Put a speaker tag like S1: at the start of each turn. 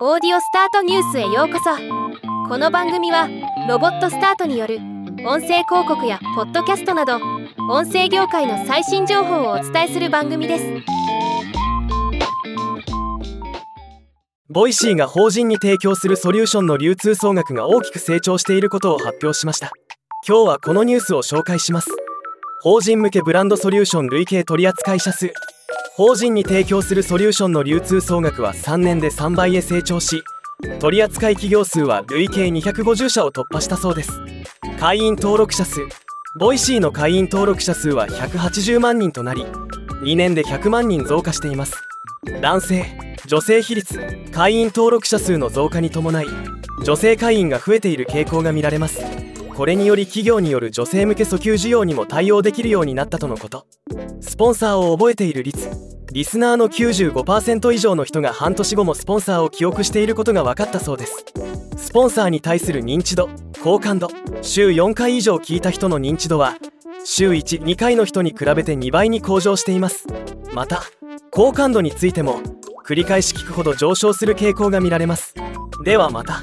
S1: オーディオスタートニュースへようこそ。この番組はロボットスタートによる音声広告やポッドキャストなど音声業界の最新情報をお伝えする番組です。
S2: Voicy が法人に提供するソリューションの流通総額が大きく成長していることを発表しました。今日はこのニュースを紹介します。法人向けブランドソリューション累計取扱社数。法人に提供するソリューションの流通総額は3年で3倍へ成長し取扱企業数は累計250社を突破したそうです。会員登録者数。 Voicy の会員登録者数は180万人となり2年で100万人増加しています。男性女性比率。会員登録者数の増加に伴い女性会員が増えている傾向が見られます。これにより企業による女性向け訴求需要にも対応できるようになったとのこと。スポンサーを覚えている率リスナーの95%以上の人が半年後もスポンサーを記憶していることが分かったそうです。スポンサーに対する認知度好感度。週4回以上聞いた人の認知度は週12回の人に比べて2倍に向上しています。また好感度についても繰り返し聞くほど上昇する傾向が見られます。ではまた。